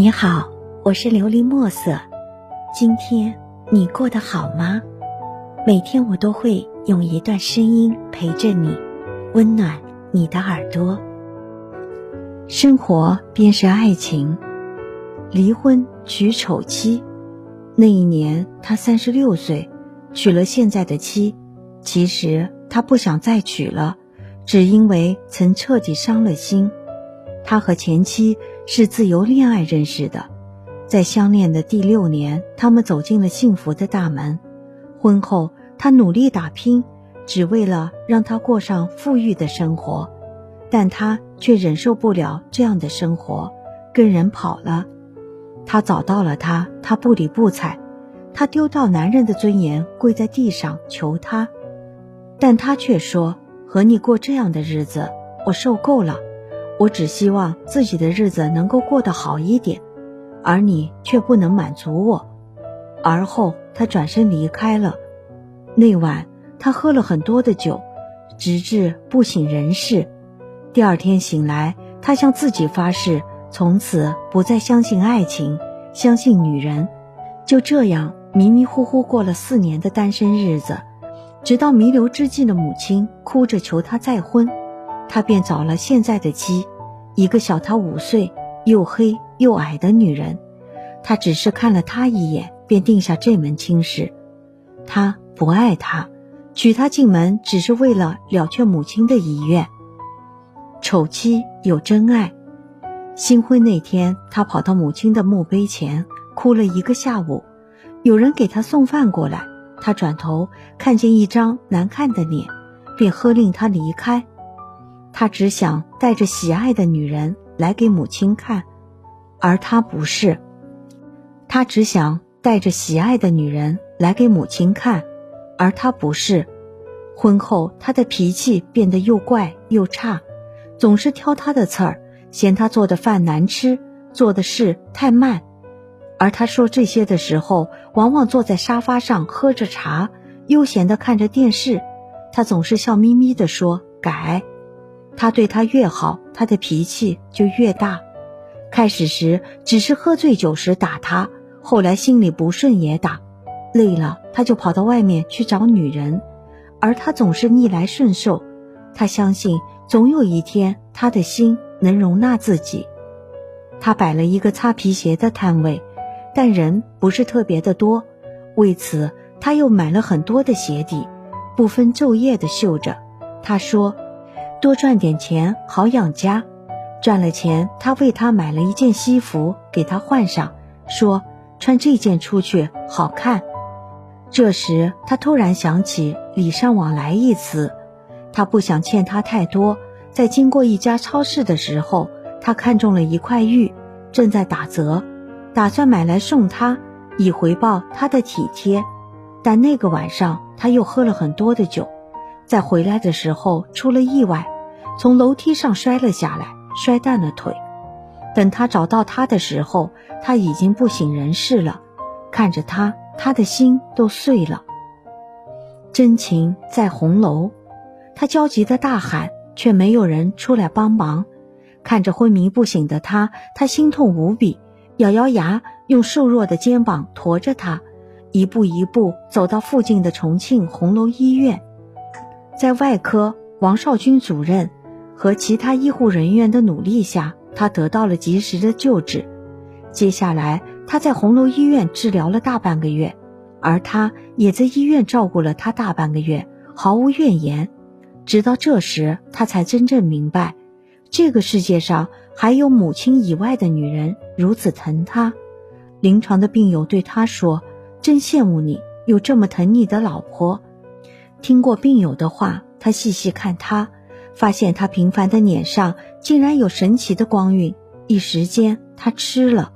你好，我是琉璃墨色。今天你过得好吗？每天我都会用一段声音陪着你，温暖你的耳朵。生活便是爱情，离婚娶丑妻。那一年他三十六岁，娶了现在的妻。其实他不想再娶了，只因为曾彻底伤了心。他和前妻。是自由恋爱认识的，在相恋的第六年，他们走进了幸福的大门。婚后，他努力打拼，只为了让他过上富裕的生活，但他却忍受不了这样的生活，跟人跑了。他找到了他，他不理不睬，他丢掉男人的尊严，跪在地上求他，但他却说：“和你过这样的日子，我受够了。”我只希望自己的日子能够过得好一点，而你却不能满足我。而后他转身离开了。那晚他喝了很多的酒，直至不省人事。第二天醒来，他向自己发誓，从此不再相信爱情，相信女人。就这样迷迷糊糊过了四年的单身日子，直到弥留之际的母亲哭着求他再婚。他便找了现在的妻，一个小他五岁、又黑又矮的女人。他只是看了她一眼，便定下这门亲事。他不爱她，娶她进门只是为了了却母亲的遗愿。丑妻有真爱。新婚那天，他跑到母亲的墓碑前，哭了一个下午。有人给他送饭过来，他转头看见一张难看的脸，便喝令他离开。他只想带着喜爱的女人来给母亲看，而他不是。他只想带着喜爱的女人来给母亲看，而他不是。婚后，他的脾气变得又怪又差，总是挑他的刺儿，嫌他做的饭难吃，做的事太慢。而他说这些的时候，往往坐在沙发上喝着茶，悠闲地看着电视。他总是笑眯眯地说：“改。”他对她越好，他的脾气就越大。开始时只是喝醉酒时打她，后来心里不顺也打，累了他就跑到外面去找女人，而他总是逆来顺受。他相信总有一天他的心能容纳自己。他摆了一个擦皮鞋的摊位，但人不是特别的多，为此他又买了很多的鞋底，不分昼夜的绣着。他说。多赚点钱好养家，赚了钱，他为他买了一件西服给他换上，说穿这件出去好看。这时他突然想起“礼尚往来”一词，他不想欠他太多。在经过一家超市的时候，他看中了一块玉，正在打折，打算买来送他，以回报他的体贴。但那个晚上他又喝了很多的酒。在回来的时候出了意外，从楼梯上摔了下来，摔断了腿。等他找到他的时候，他已经不省人事了。看着他，他的心都碎了。真情在红楼，他焦急的大喊，却没有人出来帮忙。看着昏迷不醒的他，他心痛无比，咬咬牙，用瘦弱的肩膀驮着他，一步一步走到附近的重庆红楼医院。在外科王少军主任和其他医护人员的努力下，他得到了及时的救治。接下来，他在红楼医院治疗了大半个月，而他也在医院照顾了他大半个月，毫无怨言。直到这时，他才真正明白，这个世界上还有母亲以外的女人如此疼他。临床的病友对他说：“真羡慕你有这么疼你的老婆。”听过病友的话，他细细看他，发现他平凡的脸上竟然有神奇的光晕。一时间，他吃了。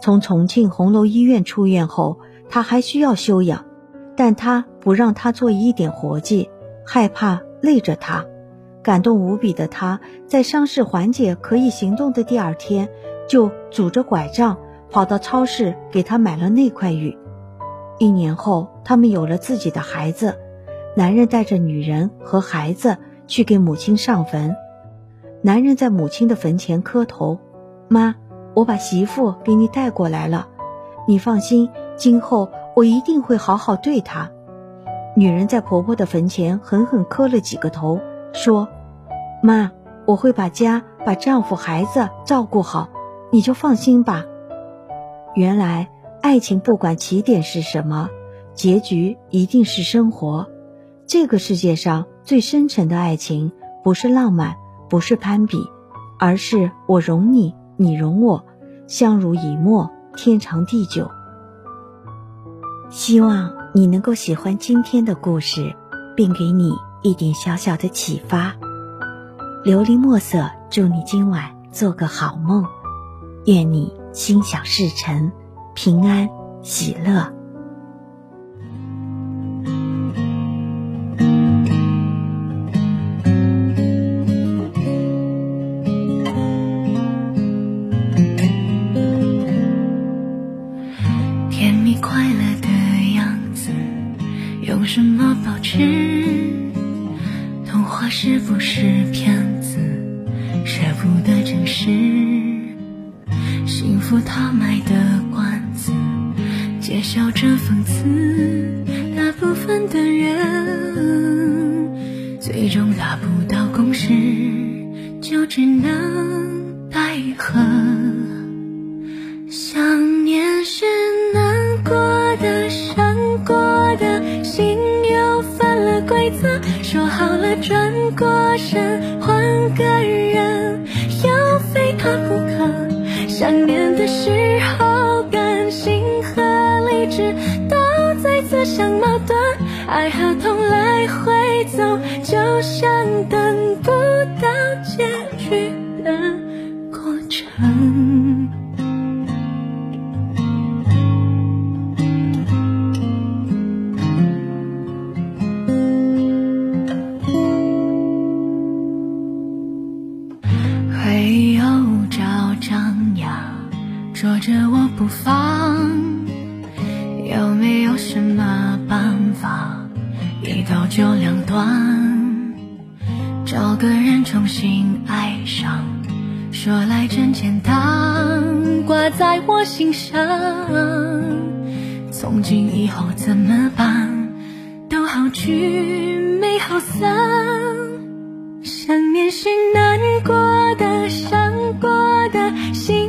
从重庆红楼医院出院后，他还需要休养，但他不让他做一点活计，害怕累着他。感动无比的他，在伤势缓解、可以行动的第二天，就拄着拐杖跑到超市给他买了那块玉。一年后，他们有了自己的孩子。男人带着女人和孩子去给母亲上坟，男人在母亲的坟前磕头：“妈，我把媳妇给你带过来了，你放心，今后我一定会好好对她。”女人在婆婆的坟前狠狠磕了几个头，说：“妈，我会把家、把丈夫、孩子照顾好，你就放心吧。”原来，爱情不管起点是什么，结局一定是生活。这个世界上最深沉的爱情，不是浪漫，不是攀比，而是我容你，你容我，相濡以沫，天长地久。希望你能够喜欢今天的故事，并给你一点小小的启发。琉璃墨色，祝你今晚做个好梦，愿你心想事成，平安喜乐。用什么保持？童话是不是骗子？舍不得真实。幸福他卖的关子，揭晓着讽刺。大部分的人，最终达不到共识，就只能奈何。过身换个人，要非他不可。想念的时候，感性和理智都在自相矛盾，爱和痛来回走，就像等不到结局的过程。放，有没有什么办法一刀就两断？找个人重新爱上，说来真简单，挂在我心上。从今以后怎么办？都好聚没好散，想念是难过的，伤过的心。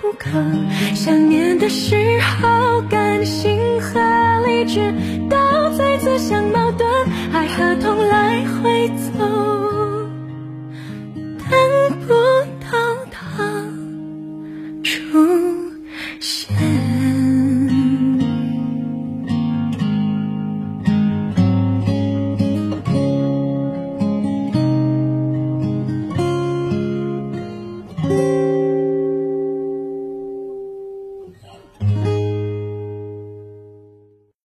不可。想念的时候，感性和理智都在自相矛盾，爱和痛来回走。